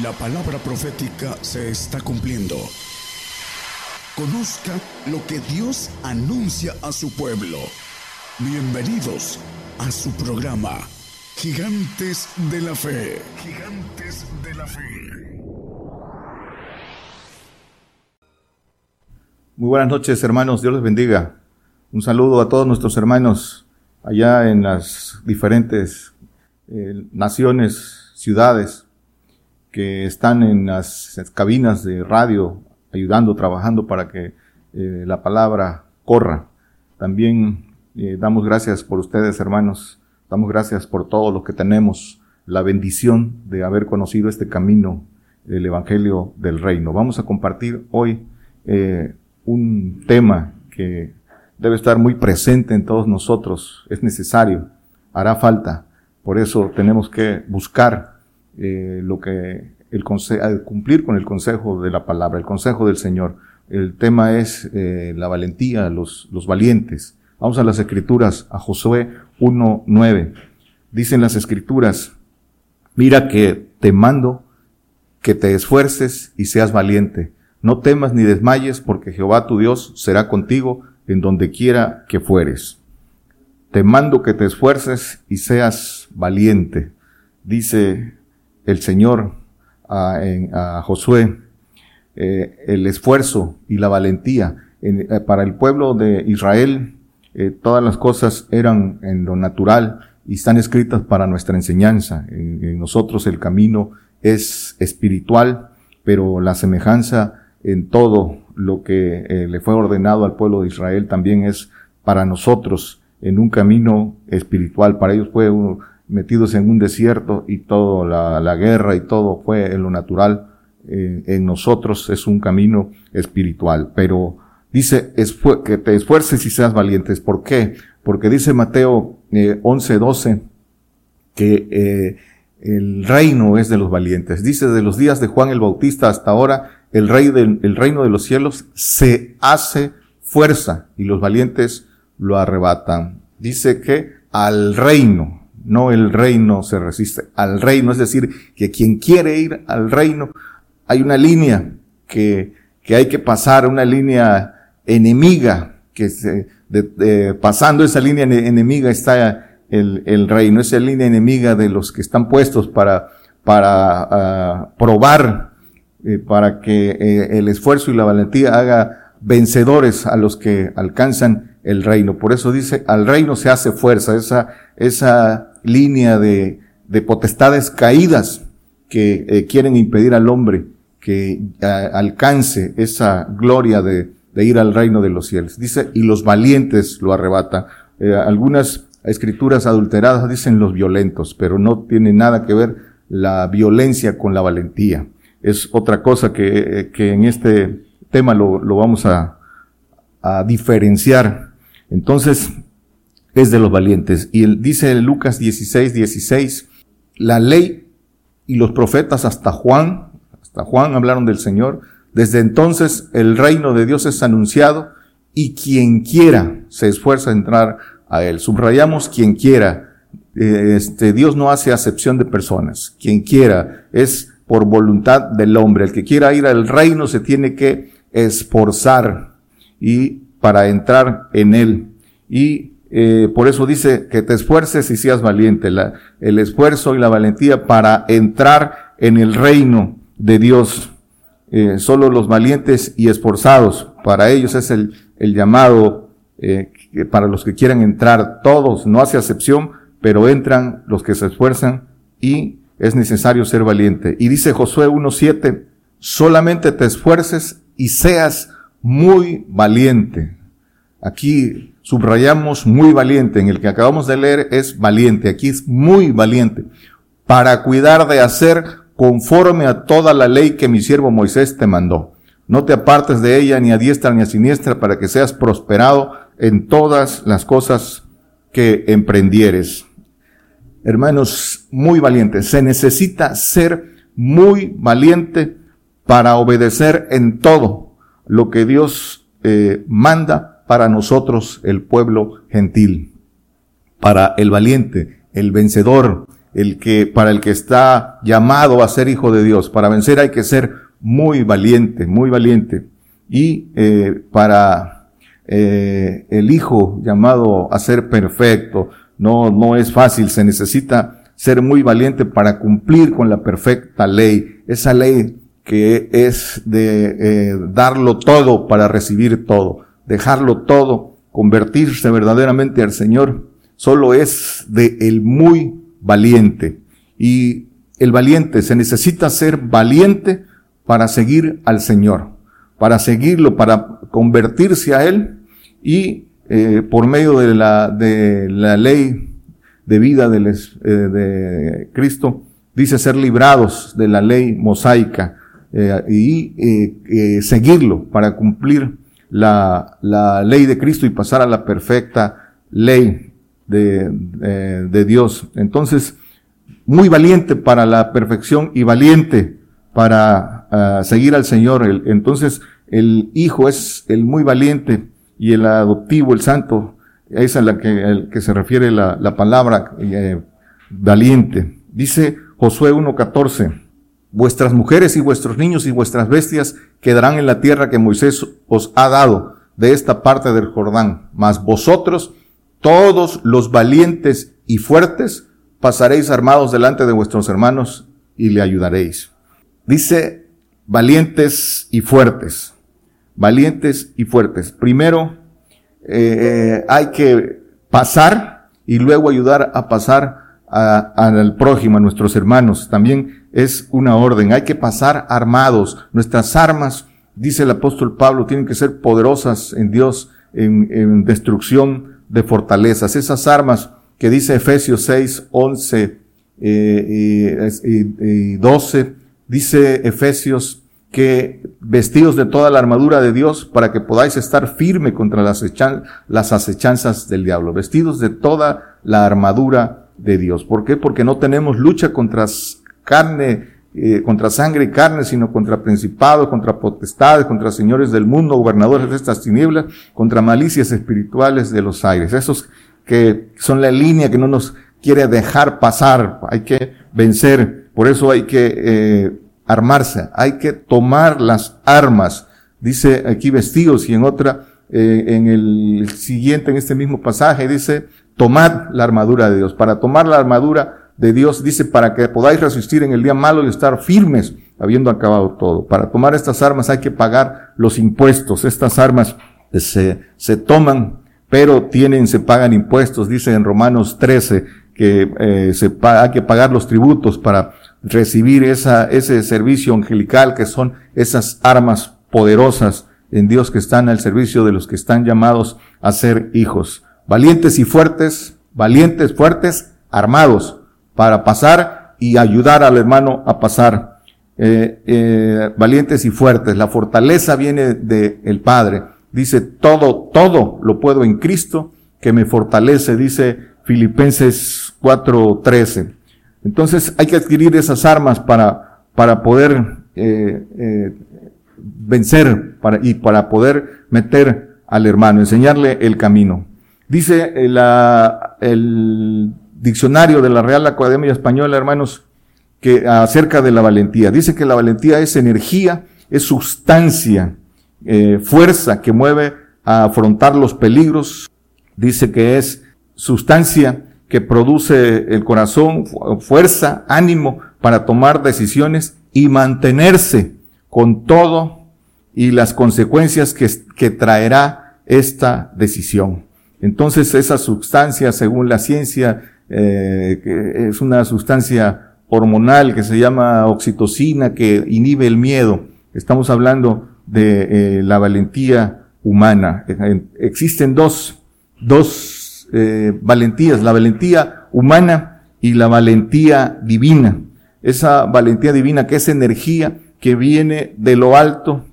La palabra profética se está cumpliendo. Conozca lo que Dios anuncia a su pueblo. Bienvenidos a su programa, Gigantes de la Fe. Gigantes de la Fe. Muy buenas noches, hermanos. Dios les bendiga. Un saludo a todos nuestros hermanos allá en las diferentes eh, naciones, ciudades que están en las cabinas de radio ayudando, trabajando para que eh, la palabra corra. También eh, damos gracias por ustedes, hermanos. Damos gracias por todo lo que tenemos, la bendición de haber conocido este camino, el Evangelio del Reino. Vamos a compartir hoy eh, un tema que debe estar muy presente en todos nosotros. Es necesario, hará falta. Por eso tenemos que buscar eh, lo que el cumplir con el consejo de la palabra, el consejo del Señor. El tema es eh, la valentía, los, los valientes. Vamos a las escrituras, a Josué 1.9. Dicen las escrituras, mira que te mando que te esfuerces y seas valiente. No temas ni desmayes, porque Jehová tu Dios será contigo en donde quiera que fueres. Te mando que te esfuerces y seas valiente. Dice el Señor a, Josué eh, el esfuerzo y la valentía. Eh, para el pueblo de Israel, eh, todas las cosas eran en lo natural y están escritas para nuestra enseñanza. En, nosotros el camino es espiritual, pero la semejanza en todo lo que le fue ordenado al pueblo de Israel también es para nosotros en un camino espiritual. Para ellos fue metidos en un desierto y toda la, guerra y todo fue en lo natural. Eh, en nosotros es un camino espiritual, pero dice que te esfuerces y seas valientes. ¿Por qué? Porque dice Mateo eh, 11, 12 que eh, el reino es de los valientes. Dice de los días de Juan el Bautista hasta ahora, el, rey del, el reino de los cielos se hace fuerza y los valientes lo arrebatan. Dice que al reino, no el reino se resiste al reino, es decir, que quien quiere ir al reino, hay una línea que, que hay que pasar, una línea enemiga, que se, de, pasando esa línea enemiga está el, el, reino, esa línea enemiga de los que están puestos para, para uh, probar, eh, para que eh, el esfuerzo y la valentía haga vencedores a los que alcanzan el reino. Por eso dice, al reino se hace fuerza, esa, esa línea de, de potestades caídas que eh, quieren impedir al hombre que alcance esa gloria de, de, ir al reino de los cielos. Dice, y los valientes lo arrebata. Eh, algunas escrituras adulteradas dicen los violentos, pero no tiene nada que ver la violencia con la valentía. Es otra cosa que, eh, que en este tema lo, lo vamos a, a diferenciar. Entonces, es de los valientes. Y él, dice Lucas 16, 16, la ley y los profetas hasta Juan, hasta Juan hablaron del Señor. Desde entonces el reino de Dios es anunciado y quien quiera se esfuerza a entrar a él. Subrayamos quien quiera. Eh, este, Dios no hace acepción de personas. Quien quiera es por voluntad del hombre. El que quiera ir al reino se tiene que esforzar y para entrar en él. Y eh, por eso dice que te esfuerces y seas valiente. el esfuerzo y la valentía para entrar en el reino de Dios. Eh, solo los valientes y esforzados, para ellos es el, llamado eh, para los que quieran entrar. Todos, no hace acepción, pero entran los que se esfuerzan y es necesario ser valiente. Y dice Josué 1.7, solamente te esfuerces y seas muy valiente. Aquí subrayamos muy valiente, en el que acabamos de leer es valiente, aquí es muy valiente, para cuidar de hacer conforme a toda la ley que mi siervo Moisés te mandó. No te apartes de ella ni a diestra ni a siniestra para que seas prosperado en todas las cosas que emprendieres. Hermanos, muy valiente. Se necesita ser muy valiente para obedecer en todo lo que Dios eh, manda para nosotros el pueblo gentil, para el valiente, el vencedor, el que, para el que está llamado a ser hijo de Dios. Para vencer hay que ser muy valiente, muy valiente. Y eh, para eh, el hijo llamado a ser perfecto, no, no es fácil, se necesita ser muy valiente para cumplir con la perfecta ley, esa ley que es de eh, darlo todo para recibir todo, dejarlo todo, convertirse verdaderamente al Señor, solo es de el muy valiente. Y el valiente se necesita ser valiente para seguir al Señor, para seguirlo, para convertirse a Él y eh, por medio de la, de la ley de vida de, eh, de Cristo, dice ser librados de la ley mosaica eh, y seguirlo para cumplir la, la, ley de Cristo y pasar a la perfecta ley de, de Dios. Entonces, muy valiente para la perfección y valiente para ah, seguir al Señor. entonces, el Hijo es el muy valiente y el adoptivo, el santo, es a la que, que se refiere la, la palabra eh, valiente. Dice Josué 1.14, vuestras mujeres y vuestros niños y vuestras bestias quedarán en la tierra que Moisés os ha dado de esta parte del Jordán, mas vosotros, todos los valientes y fuertes, pasaréis armados delante de vuestros hermanos y le ayudaréis. Dice valientes y fuertes valientes y fuertes. Primero, eh, hay que pasar y luego ayudar a pasar al prójimo, a nuestros hermanos. También es una orden. Hay que pasar armados. Nuestras armas, dice el apóstol Pablo, tienen que ser poderosas en Dios, en, destrucción de fortalezas. Esas armas que dice Efesios 6, 11 eh, y 12, dice Efesios que vestidos de toda la armadura de Dios para que podáis estar firme contra las, las acechanzas del diablo, vestidos de toda la armadura de Dios. ¿Por qué? Porque no tenemos lucha contra carne, eh, contra sangre y carne, sino contra principados, contra potestades, contra señores del mundo, gobernadores de estas tinieblas, contra malicias espirituales de los aires. Esos que son la línea que no nos quiere dejar pasar, hay que vencer. Por eso hay que eh, armarse, hay que tomar las armas. Dice aquí vestidos y en otra, eh, en el siguiente, en este mismo pasaje, dice, tomad la armadura de Dios. Para tomar la armadura de Dios, dice, para que podáis resistir en el día malo y estar firmes, habiendo acabado todo. Para tomar estas armas hay que pagar los impuestos. Estas armas se, se toman, pero tienen, se pagan impuestos. Dice en Romanos 13 que eh, se hay que pagar los tributos para recibir esa, ese servicio angelical que son esas armas poderosas en Dios que están al servicio de los que están llamados a ser hijos. Valientes y fuertes, valientes, fuertes, armados para pasar y ayudar al hermano a pasar. Eh, eh, valientes y fuertes. La fortaleza viene del el Padre. Dice, todo, todo lo puedo en Cristo que me fortalece, dice Filipenses 4:13. Entonces hay que adquirir esas armas para, para poder eh, eh, vencer para, y para poder meter al hermano, enseñarle el camino. Dice eh, la, el diccionario de la Real Academia Española, hermanos, que acerca de la valentía. Dice que la valentía es energía, es sustancia, eh, fuerza que mueve a afrontar los peligros. Dice que es sustancia que produce el corazón, fuerza, ánimo para tomar decisiones y mantenerse con todo y las consecuencias que, que traerá esta decisión. Entonces esa sustancia, según la ciencia, eh, es una sustancia hormonal que se llama oxitocina que inhibe el miedo. Estamos hablando de eh, la valentía humana. existen dos, dos eh, valentías, la valentía humana y la valentía divina. Esa valentía divina que es energía que viene de lo alto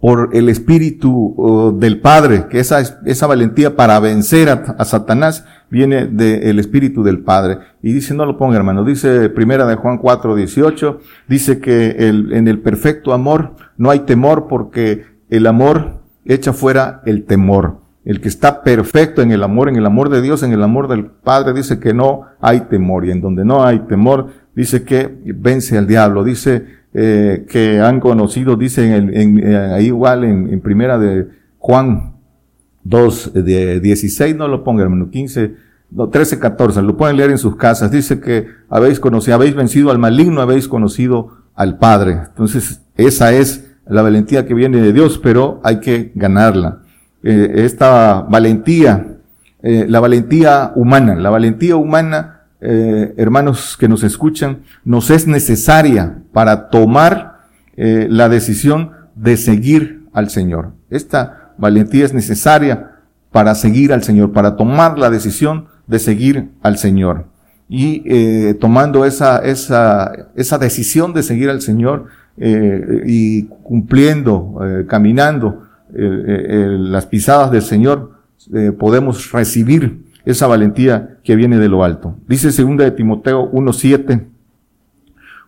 por el Espíritu del Padre, que esa, esa valentía para vencer a, Satanás viene del Espíritu del Padre. Y dice, no lo ponga hermano, dice primera de Juan 4, 18, dice que el, en el perfecto amor no hay temor porque el amor echa fuera el temor. el que está perfecto en el amor, en el amor de Dios, en el amor del Padre, dice que no hay temor. Y en donde no hay temor, dice que vence al diablo. Dice eh, que han conocido, dice en, en, eh, ahí igual en, en, primera de Juan 2, de 16, no lo ponga hermano, 15, no, 13, 14, lo pueden leer en sus casas. Dice que habéis conocido, habéis vencido al maligno, habéis conocido al Padre. Entonces, esa es la valentía que viene de Dios, pero hay que ganarla. Eh, esta valentía, eh, la valentía humana, la valentía humana eh, hermanos que nos escuchan, nos es necesaria para tomar eh, la decisión de seguir al Señor. Esta valentía es necesaria para seguir al Señor, para tomar la decisión de seguir al Señor. Y eh, tomando esa, esa, esa decisión de seguir al Señor y cumpliendo, caminando las pisadas del Señor, podemos recibir esa valentía que viene de lo alto. Dice segunda de Timoteo 1.7,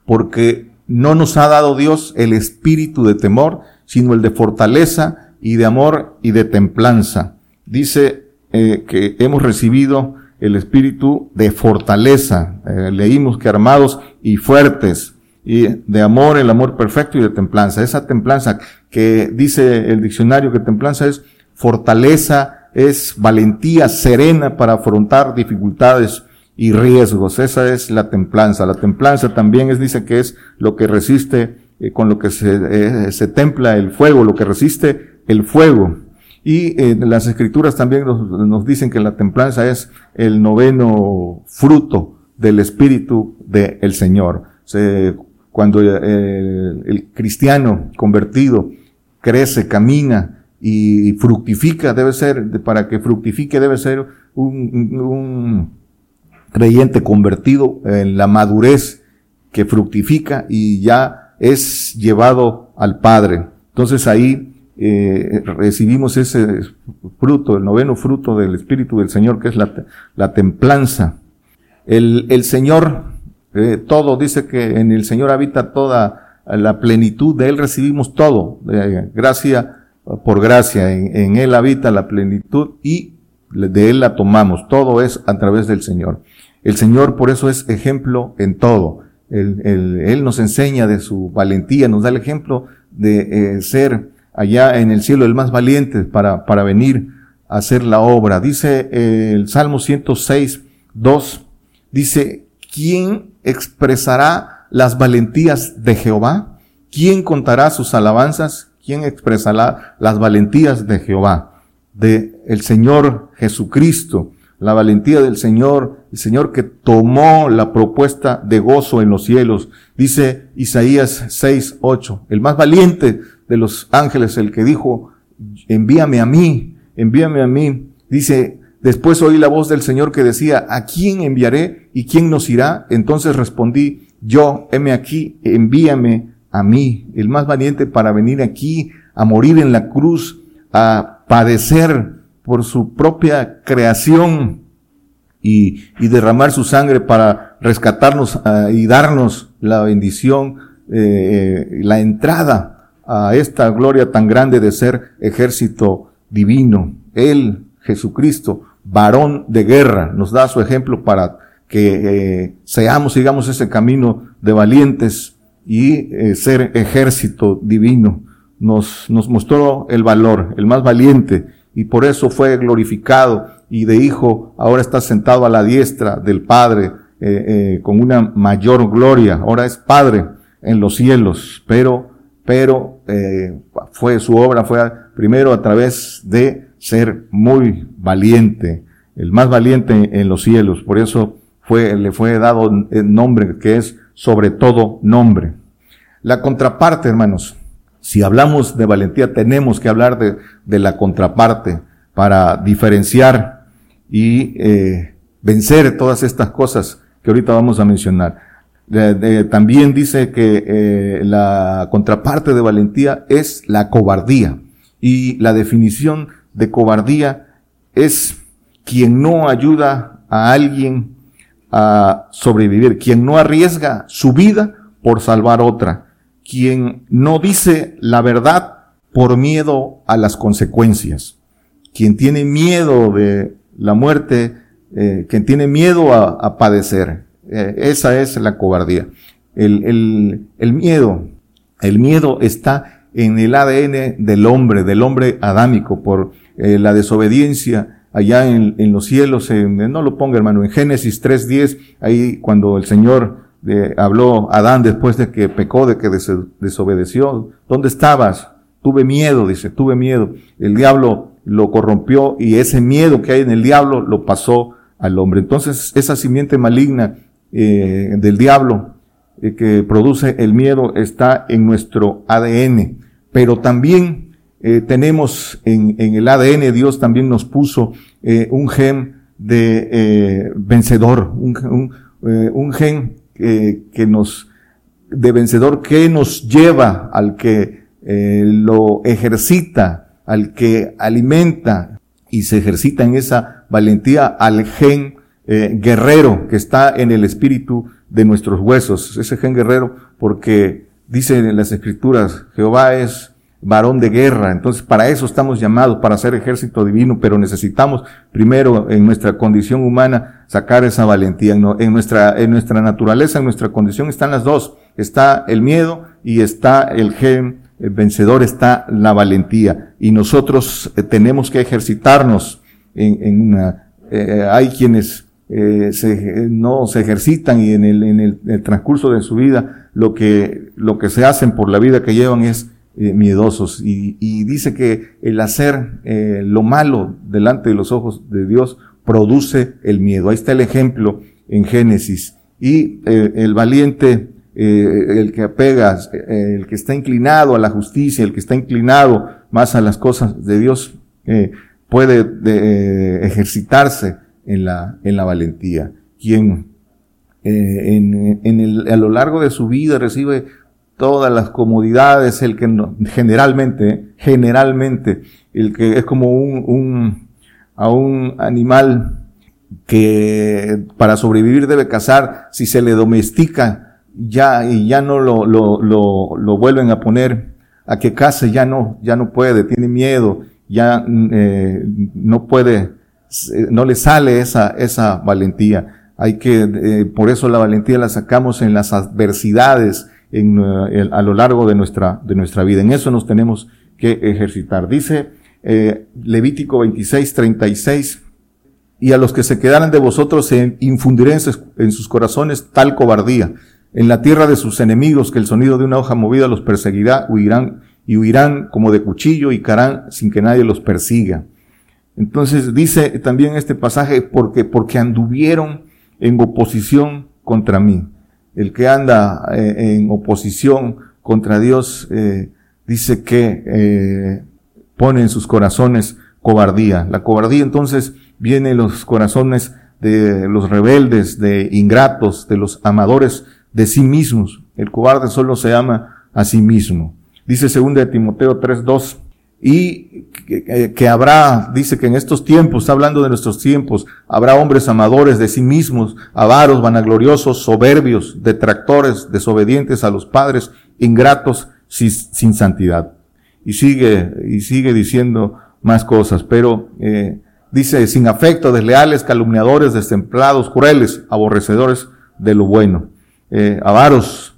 porque no nos ha dado Dios el espíritu de temor, sino el de fortaleza y de amor y de templanza. Dice eh, que hemos recibido el espíritu de fortaleza. Eh, leímos que armados y fuertes, y de amor, el amor perfecto y de templanza. Esa templanza que dice el diccionario que templanza es fortaleza, es valentía serena para afrontar dificultades y riesgos. Esa es la templanza. La templanza también es, dice que es lo que resiste, eh, con lo que se, eh, se, templa el fuego, lo que resiste el fuego. Y eh, las escrituras también nos, dicen que la templanza es el noveno fruto del Espíritu del Señor. Se, cuando el cristiano convertido crece, camina, y fructifica, debe ser, para que fructifique debe ser un, creyente convertido en la madurez que fructifica y ya es llevado al Padre. Entonces ahí eh, recibimos ese fruto, el noveno fruto del Espíritu del Señor, que es la, la templanza. El, el Señor, eh, todo, dice que en el Señor habita toda la plenitud, de Él recibimos todo, eh, gracia por gracia, en, Él habita la plenitud y de Él la tomamos. Todo es a través del Señor. El Señor por eso es ejemplo en todo. Él, él, nos enseña de su valentía, nos da el ejemplo de eh, ser allá en el cielo el más valiente para, para venir a hacer la obra. Dice eh, el Salmo 106, 2, dice, ¿quién expresará las valentías de Jehová? ¿Quién contará sus alabanzas? ¿Quién expresará las valentías de Jehová? De el Señor Jesucristo, la valentía del Señor, el Señor que tomó la propuesta de gozo en los cielos. Dice Isaías 6, 8, el más valiente de los ángeles, el que dijo, envíame a mí, envíame a mí. Dice, después oí la voz del Señor que decía, ¿a quién enviaré y quién nos irá? Entonces respondí, yo, heme aquí, envíame a mí, el más valiente para venir aquí a morir en la cruz, a padecer por su propia creación y, y derramar su sangre para rescatarnos uh, y darnos la bendición, eh, la entrada a esta gloria tan grande de ser ejército divino. Él, Jesucristo, varón de guerra, nos da su ejemplo para que eh, seamos, sigamos ese camino de valientes y eh, ser ejército divino. Nos, nos mostró el valor, el más valiente, y por eso fue glorificado y de hijo ahora está sentado a la diestra del Padre eh, eh, con una mayor gloria. Ahora es Padre en los cielos, pero, pero fue su obra fue primero a través de ser muy valiente, el más valiente en los cielos. Por eso fue, le fue dado el nombre que es sobre todo nombre. La contraparte, hermanos, si hablamos de valentía, tenemos que hablar de, de la contraparte para diferenciar y eh, vencer todas estas cosas que ahorita vamos a mencionar. también dice que eh, la contraparte de valentía es la cobardía. Y la definición de cobardía es quien no ayuda a alguien a sobrevivir, quien no arriesga su vida por salvar otra, quien no dice la verdad por miedo a las consecuencias. quien tiene miedo de la muerte, eh, quien tiene miedo a, padecer. Eh, esa es la cobardía. El, el, el miedo, el miedo está en el ADN del hombre, del hombre adámico, por eh, la desobediencia allá en, en los cielos, en, no lo ponga hermano, en Génesis 3.10, ahí cuando el Señor eh, habló Adán después de que pecó, de que desobedeció, ¿dónde estabas? Tuve miedo, dice, tuve miedo. El diablo lo corrompió y ese miedo que hay en el diablo lo pasó al hombre. Entonces, esa simiente maligna eh, del diablo eh, que produce el miedo está en nuestro ADN, pero también eh, tenemos en, en, el ADN, Dios también nos puso eh, un gen de eh, vencedor, un, un, un gen que nos, de vencedor que nos lleva al que lo ejercita, al que alimenta y se ejercita en esa valentía al gen guerrero que está en el espíritu de nuestros huesos, ese gen guerrero, porque dice en las escrituras, Jehová es varón de guerra. Entonces, para eso estamos llamados, para ser ejército divino, pero necesitamos primero en nuestra condición humana sacar esa valentía. En nuestra, en nuestra naturaleza, en nuestra condición están las dos. Está el miedo y está el gen vencedor, está la valentía. Y nosotros eh, tenemos que ejercitarnos en, una, eh, hay quienes eh, se, no se ejercitan y en el, en el, transcurso de su vida lo que, lo que se hacen por la vida que llevan es eh, miedosos. Y, y, dice que el hacer eh, lo malo delante de los ojos de Dios produce el miedo. Ahí está el ejemplo en Génesis. Y eh, el valiente, el que apega, el que está inclinado a la justicia, el que está inclinado más a las cosas de Dios, puede ejercitarse en la, en la valentía. Quien en, en el, a lo largo de su vida recibe todas las comodidades, el que generalmente, generalmente, el que es como un, un, a un animal que para sobrevivir debe cazar, si se le domestica ya y ya no lo, lo, lo, lo vuelven a poner a que case, ya no, ya no puede, tiene miedo, ya eh, no puede, no le sale esa, esa valentía. Hay que, eh, por eso la valentía la sacamos en las adversidades, en, eh, a lo largo de nuestra, de nuestra vida. En eso nos tenemos que ejercitar. Dice eh, Levítico 26, 36, y a los que se quedaran de vosotros se infundiré en sus corazones tal cobardía. En la tierra de sus enemigos, que el sonido de una hoja movida los perseguirá, huirán y huirán como de cuchillo y carán sin que nadie los persiga. Entonces dice también este pasaje, porque, porque anduvieron en oposición contra mí el que anda eh, en oposición contra Dios, eh, dice que eh, pone en sus corazones cobardía. La cobardía entonces viene en los corazones de los rebeldes, de ingratos, de los amadores de sí mismos. El cobarde solo se ama a sí mismo. Dice 2 de Timoteo 3.2, y que, habrá, dice que en estos tiempos, está hablando de nuestros tiempos, habrá hombres amadores de sí mismos, avaros, vanagloriosos, soberbios, detractores, desobedientes a los padres, ingratos, sin, sin santidad. Y sigue, y sigue diciendo más cosas, pero eh, dice, sin afecto, desleales, calumniadores, destemplados, crueles, aborrecedores de lo bueno, eh, avaros,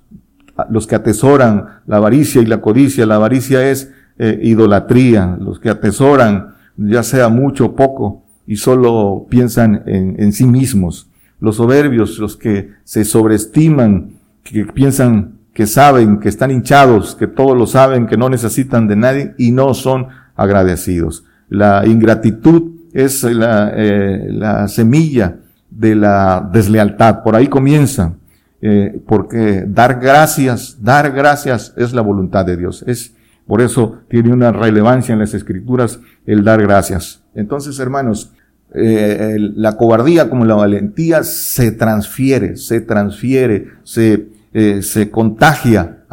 los que atesoran la avaricia y la codicia. La avaricia es eh, idolatría, los que atesoran ya sea mucho o poco y solo piensan en, en sí mismos, los soberbios, los que se sobreestiman, que piensan que saben, que están hinchados, que todo lo saben, que no necesitan de nadie y no son agradecidos. La ingratitud es la, eh, la semilla de la deslealtad. Por ahí comienza, eh, porque dar gracias, dar gracias es la voluntad de Dios. Es por eso tiene una relevancia en las escrituras el dar gracias. Entonces, hermanos, eh, la cobardía como la valentía se transfiere, se transfiere, se, eh, se contagia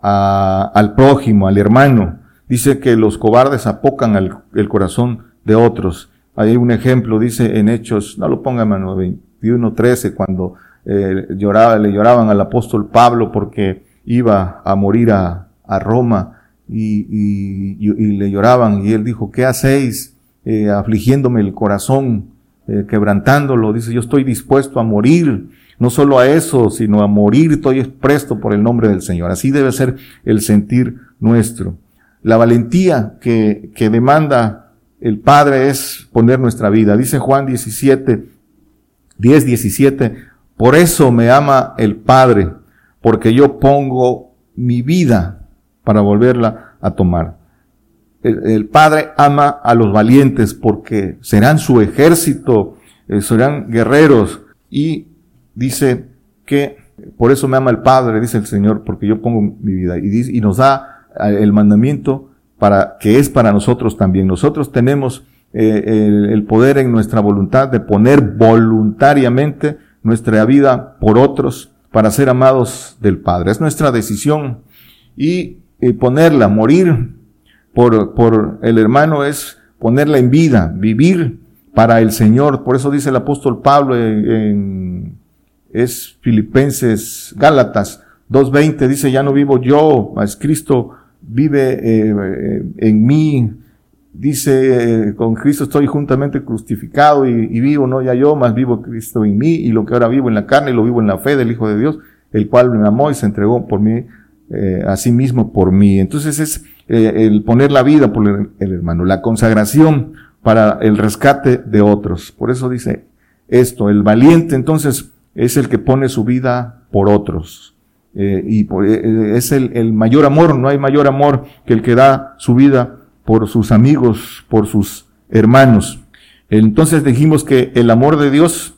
al prójimo, al hermano. Dice que los cobardes apocan al, el corazón de otros. Hay un ejemplo, dice en Hechos, no lo ponga hermano, 21, 13, cuando eh, lloraba, le lloraban al apóstol Pablo porque iba a morir a, a Roma y, y, y, le lloraban y él dijo, ¿qué hacéis? eh, afligiéndome el corazón, eh, quebrantándolo. Dice, yo estoy dispuesto a morir. No solo a eso, sino a morir estoy presto por el nombre del Señor. Así debe ser el sentir nuestro. La valentía que, que demanda el Padre es poner nuestra vida. Dice Juan 17, 10, 17, por eso me ama el Padre, porque yo pongo mi vida para volverla a tomar. El, Padre ama a los valientes porque serán su ejército, eh, serán guerreros. Y dice que por eso me ama el Padre, dice el Señor, porque yo pongo mi vida. Y, nos da eh, el mandamiento para que es para nosotros también. Nosotros tenemos eh, el, el, poder en nuestra voluntad de poner voluntariamente nuestra vida por otros para ser amados del Padre. Es nuestra decisión y ponerla, morir por, por el hermano es ponerla en vida, vivir para el Señor. Por eso dice el apóstol Pablo en, es Filipenses Gálatas 2.20, dice, ya no vivo yo, es Cristo vive eh, en mí. Dice, con Cristo estoy juntamente crucificado y, y, vivo, no ya yo, más vivo Cristo en mí, y lo que ahora vivo en la carne, lo vivo en la fe del Hijo de Dios, el cual me amó y se entregó por mí, eh, a sí mismo por mí. Entonces es eh, el poner la vida por el, hermano, la consagración para el rescate de otros. Por eso dice esto, el valiente entonces es el que pone su vida por otros. Eh, y eh, es el, el, mayor amor, no hay mayor amor que el que da su vida por sus amigos, por sus hermanos. Entonces dijimos que el amor de Dios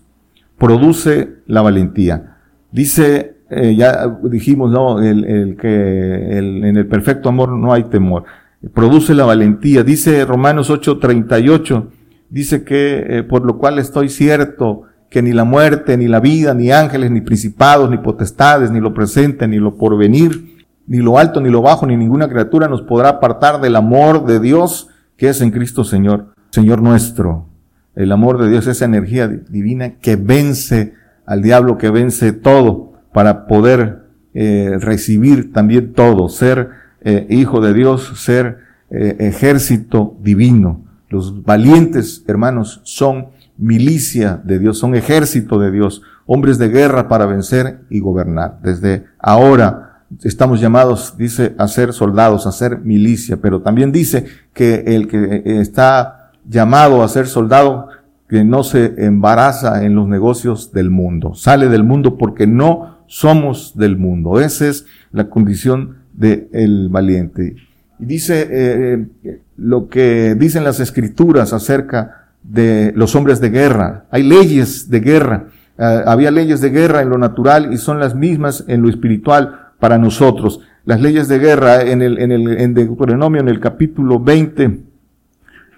produce la valentía. Dice eh, ya dijimos, ¿no? El, el que el, en el perfecto amor no hay temor. Produce la valentía. Dice Romanos 8:38, dice que eh, por lo cual estoy cierto que ni la muerte, ni la vida, ni ángeles, ni principados, ni potestades, ni lo presente, ni lo porvenir, ni lo alto, ni lo bajo, ni ninguna criatura nos podrá apartar del amor de Dios que es en Cristo Señor, Señor nuestro. El amor de Dios, esa energía divina que vence al diablo, que vence todo para poder eh, recibir también todo, ser eh, hijo de Dios, ser eh, ejército divino. Los valientes, hermanos, son milicia de Dios, son ejército de Dios, hombres de guerra para vencer y gobernar. Desde ahora estamos llamados, dice, a ser soldados, a ser milicia, pero también dice que el que está llamado a ser soldado, que no se embaraza en los negocios del mundo, sale del mundo porque no somos del mundo. Esa es la condición del valiente. Y dice eh, eh, lo que dicen las escrituras acerca de los hombres de guerra. Hay leyes de guerra. Eh, había leyes de guerra en lo natural y son las mismas en lo espiritual para nosotros. Las leyes de guerra en el, en el en Deuteronomio, en el capítulo 20,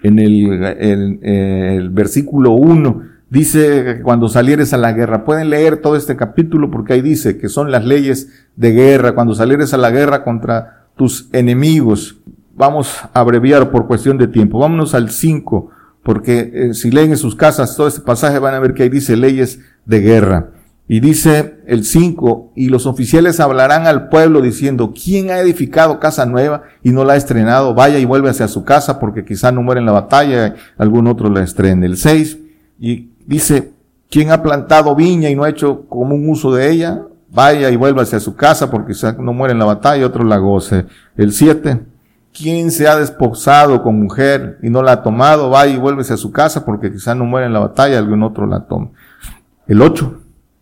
en el, el versículo 1, Dice cuando salieres a la guerra. Pueden leer todo este capítulo porque ahí dice que son las leyes de guerra. Cuando salieres a la guerra contra tus enemigos. Vamos a abreviar por cuestión de tiempo. Vámonos al 5 porque eh, si leen en sus casas todo este pasaje van a ver que ahí dice leyes de guerra. Y dice el 5, y los oficiales hablarán al pueblo diciendo, ¿quién ha edificado casa nueva y no la ha estrenado? Vaya y vuelve hacia su casa porque quizá no muere en la batalla, algún otro la estrene. El 6, y Dice, ¿quién ha plantado viña y no ha hecho como un uso de ella? Vaya y vuélvase a su casa porque quizá no muere en la batalla, otro la goce. El 7. ¿Quién se ha desposado con mujer y no la ha tomado? Vaya y vuélvese a su casa porque quizá no muere en la batalla, algún otro la tome. El 8.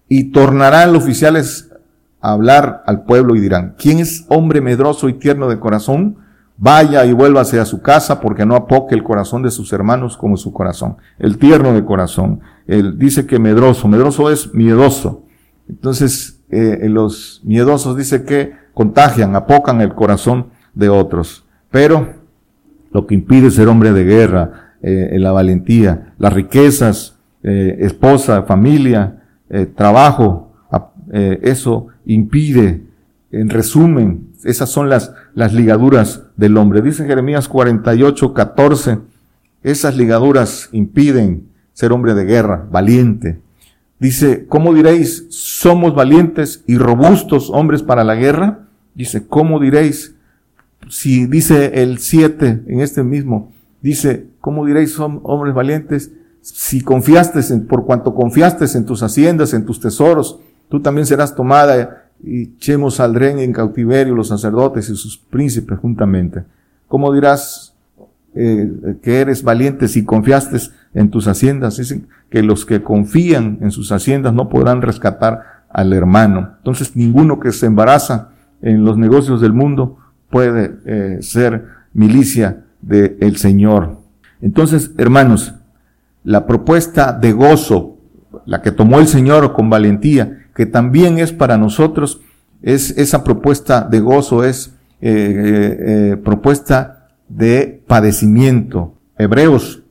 Y tornarán los oficiales a hablar al pueblo y dirán, ¿quién es hombre medroso y tierno de corazón? Vaya y vuélvase a su casa porque no apoque el corazón de sus hermanos como su corazón. El tierno de corazón. Él dice que medroso. Medroso es miedoso. Entonces, eh, los miedosos dice que contagian, apocan el corazón de otros. Pero lo que impide ser hombre de guerra, eh, la valentía, las riquezas, eh, esposa, familia, eh, trabajo, eso impide, en resumen, esas son las, las ligaduras del hombre. Dice Jeremías 48, 14, esas ligaduras impiden ser hombre de guerra, valiente. Dice, ¿cómo diréis, somos valientes y robustos hombres para la guerra? Dice, ¿cómo diréis? Si dice el 7 en este mismo, Dice, ¿cómo diréis hombres valientes? Si confiaste en, por cuanto confiaste en tus haciendas, en tus tesoros, tú también serás tomada y Chemos saldrán en cautiverio los sacerdotes y sus príncipes juntamente. ¿Cómo dirás eh, que eres valiente si confiaste en tus haciendas? Dicen que los que confían en sus haciendas no podrán rescatar al hermano. Entonces ninguno que se embaraza en los negocios del mundo puede eh, ser milicia del Señor. Entonces, hermanos, la propuesta de gozo, la que tomó el Señor con valentía, que también es para nosotros, es esa propuesta de gozo, es eh, eh, eh propuesta de padecimiento. Hebreos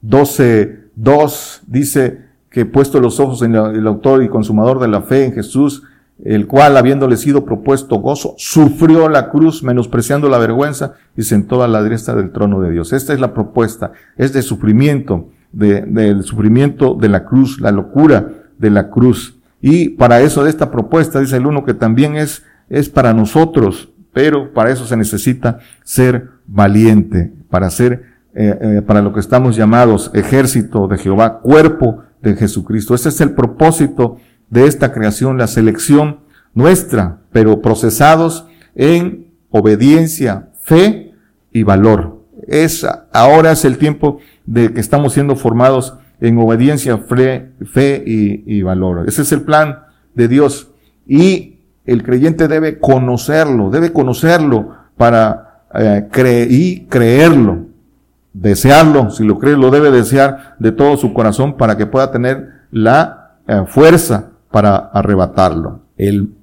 12, 2 dice que puesto los ojos en el autor y consumador de la fe en Jesús, el cual, habiéndole sido propuesto gozo, sufrió la cruz, menospreciando la vergüenza, y sentó a la derecha del trono de Dios. Esta es la propuesta, es de sufrimiento, de, del sufrimiento de la cruz, la locura de la cruz. Y para eso de esta propuesta, dice el uno, que también es, es para nosotros, pero para eso se necesita ser valiente, para ser, eh, eh, para lo que estamos llamados ejército de Jehová, cuerpo de Jesucristo. Ese es el propósito de esta creación, la selección nuestra, pero procesados en obediencia, fe y valor. Es, ahora es el tiempo de que estamos siendo formados en obediencia, fe, y, valor. Ese es el plan de Dios. Y el creyente debe conocerlo, debe conocerlo para eh, y creerlo, desearlo, si lo cree, lo debe desear de todo su corazón para que pueda tener la eh, fuerza para arrebatarlo. El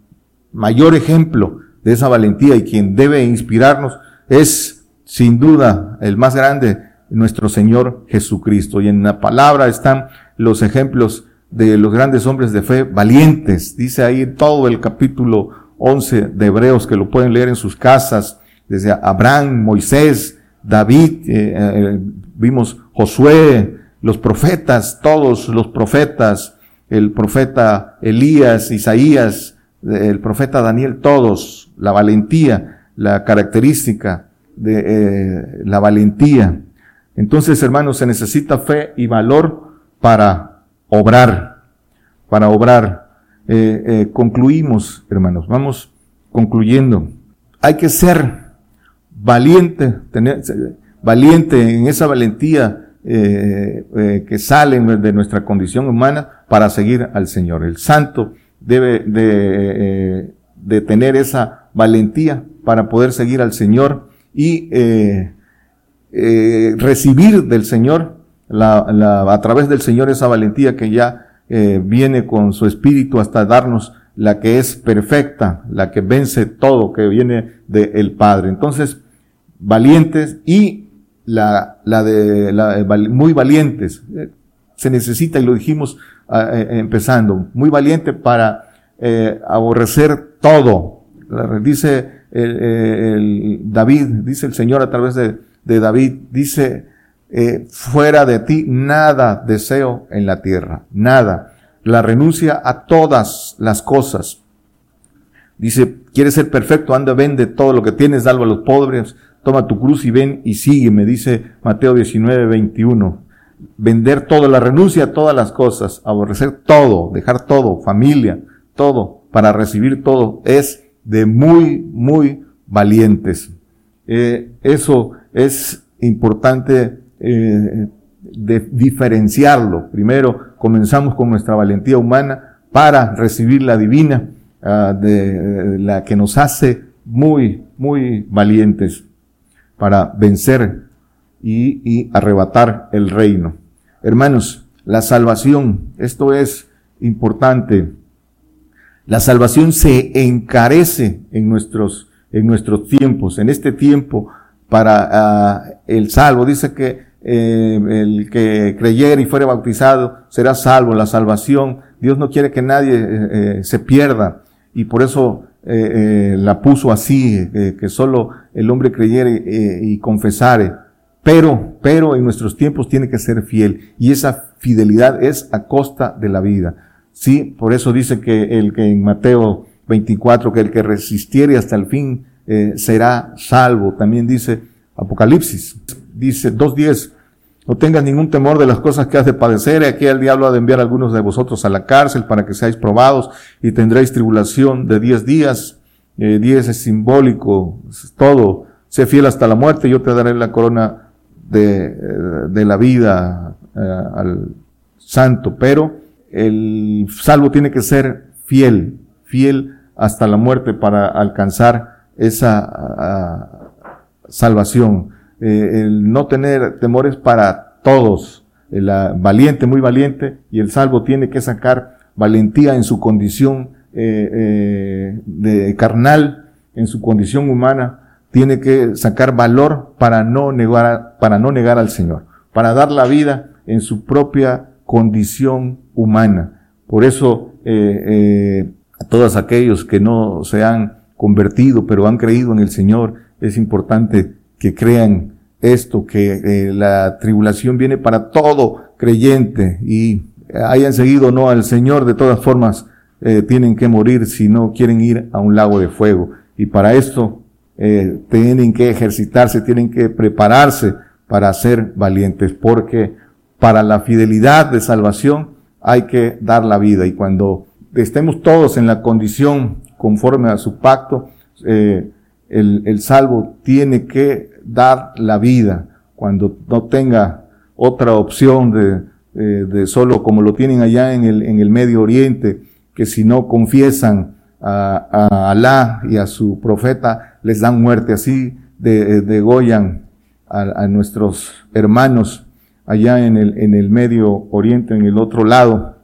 mayor ejemplo de esa valentía y quien debe inspirarnos es sin duda el más grande, nuestro Señor Jesucristo. Y en la palabra están los ejemplos de los grandes hombres de fe valientes. Dice ahí todo el capítulo 11 de Hebreos que lo pueden leer en sus casas, desde Abraham, Moisés, David, eh, eh, vimos Josué, los profetas, todos los profetas, el profeta Elías, Isaías, el profeta Daniel, todos, la valentía, la característica de eh, la valentía. Entonces, hermanos, se necesita fe y valor para obrar, para obrar. Eh, eh, concluimos, hermanos, vamos concluyendo. Hay que ser valiente, tener, valiente en esa valentía eh, que salen de nuestra condición humana para seguir al Señor. El santo debe de, de tener esa valentía para poder seguir al Señor y recibir del Señor la, la, a través del Señor esa valentía que ya viene con su espíritu hasta darnos la que es perfecta, la que vence todo, que viene del Padre. Entonces, valientes y la, la de la, muy valientes. Se necesita, y lo dijimos ah, eh, empezando, muy valiente para eh, aborrecer todo. Dice David, dice el Señor a través de, de David, dice, eh, fuera de ti nada deseo en la tierra, nada. La renuncia a todas las cosas. Dice, quieres ser perfecto, anda, vende todo lo que tienes, dalo a los pobres, toma tu cruz y ven y sígueme, dice Mateo 19, 21. Vender todo, la renuncia a todas las cosas, aborrecer todo, dejar todo, familia, todo, para recibir todo, es de muy, muy valientes. Eh, eso es importante eh, diferenciarlo. Primero, comenzamos con nuestra valentía humana para recibir la divina, ah, de, la que nos hace muy, muy valientes para vencer y, arrebatar el reino. Hermanos, la salvación, esto es importante. La salvación se encarece en nuestros, en nuestros tiempos. En este tiempo, para ah, el salvo, dice que eh, el que creyere y fuere bautizado será salvo. La salvación, Dios no quiere que nadie eh, eh, se pierda. Y por eso la puso así, que solo el hombre creyere y confesare. Pero, pero en nuestros tiempos tiene que ser fiel. Y esa fidelidad es a costa de la vida. Sí, por eso dice que el que en Mateo 24, que el que resistiere hasta el fin será salvo. También dice Apocalipsis dice 2.10, no tengas ningún temor de las cosas que has de padecer. Aquí el diablo ha de enviar a algunos de vosotros a la cárcel para que seáis probados y tendréis tribulación de diez días. Eh, diez es simbólico, todo. Sé fiel hasta la muerte, yo te daré la corona de, eh, de la vida eh, al santo. Pero el salvo tiene que ser fiel, fiel hasta la muerte para alcanzar esa salvación. Eh, el no tener temores para todos. El valiente, muy valiente, y el salvo tiene que sacar valentía en su condición eh, eh, de carnal, en su condición humana, tiene que sacar valor para no negar, para no negar al Señor, para dar la vida en su propia condición humana. Por eso, a todos aquellos que no se han convertido, pero han creído en el Señor, es importante que crean esto, que eh, la tribulación viene para todo creyente y hayan seguido o no al Señor, de todas formas eh, tienen que morir si no quieren ir a un lago de fuego. Y para esto eh, tienen que ejercitarse, tienen que prepararse para ser valientes, porque para la fidelidad de salvación hay que dar la vida. Y cuando estemos todos en la condición conforme a su pacto, el, el salvo tiene que dar la vida cuando no tenga otra opción de, eh, de solo como lo tienen allá en el, en el Medio Oriente, que si no confiesan a, a Alá y a su profeta, les dan muerte. Así de, degollan a, a, nuestros hermanos allá en el, en el Medio Oriente, en el otro lado.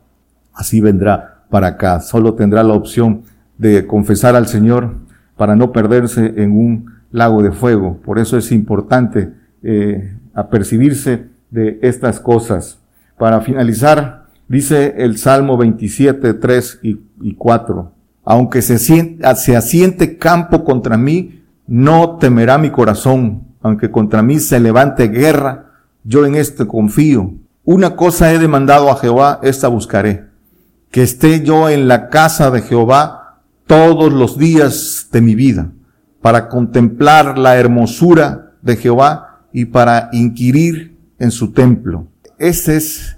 Así vendrá para acá. Solo tendrá la opción de confesar al Señor para no perderse en un lago de fuego. Por eso es importante eh, apercibirse de estas cosas. Para finalizar, dice el Salmo 27, 3 y, 4. Aunque se, siente, se asiente campo contra mí, no temerá mi corazón. Aunque contra mí se levante guerra, yo en este confío. Una cosa he demandado a Jehová, esta buscaré. Que esté yo en la casa de Jehová todos los días de mi vida para contemplar la hermosura de Jehová y para inquirir en su templo. Este es,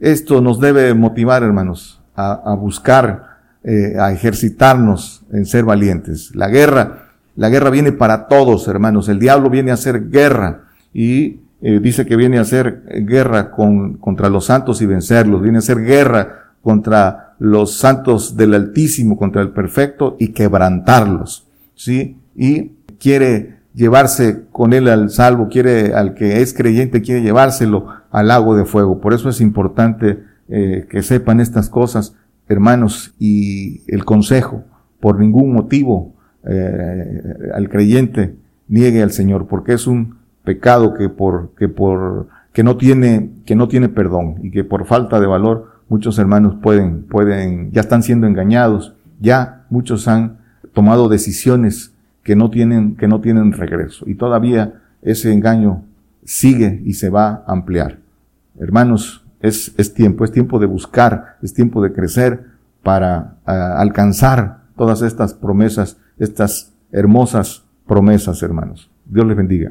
esto nos debe motivar, hermanos, a, buscar, eh, a ejercitarnos en ser valientes. La guerra, la guerra viene para todos, hermanos. El diablo viene a hacer guerra y eh, dice que viene a hacer guerra con, contra los santos y vencerlos. Viene a hacer guerra contra los santos del Altísimo, contra el perfecto y quebrantarlos. ¿Sí? y quiere llevarse con él al salvo, quiere al que es creyente, quiere llevárselo al lago de fuego. Por eso es importante eh, que sepan estas cosas, hermanos, y el consejo, por ningún motivo eh, al creyente niegue al Señor, porque es un pecado que por, que por, que no tiene, que no tiene perdón y que por falta de valor muchos hermanos pueden, pueden, ya están siendo engañados, ya muchos han tomado decisiones que no tienen, que no tienen regreso. Y todavía ese engaño sigue y se va a ampliar. Hermanos, es, es tiempo, es tiempo de buscar, es tiempo de crecer para alcanzar todas estas promesas, estas hermosas promesas, hermanos. Dios les bendiga.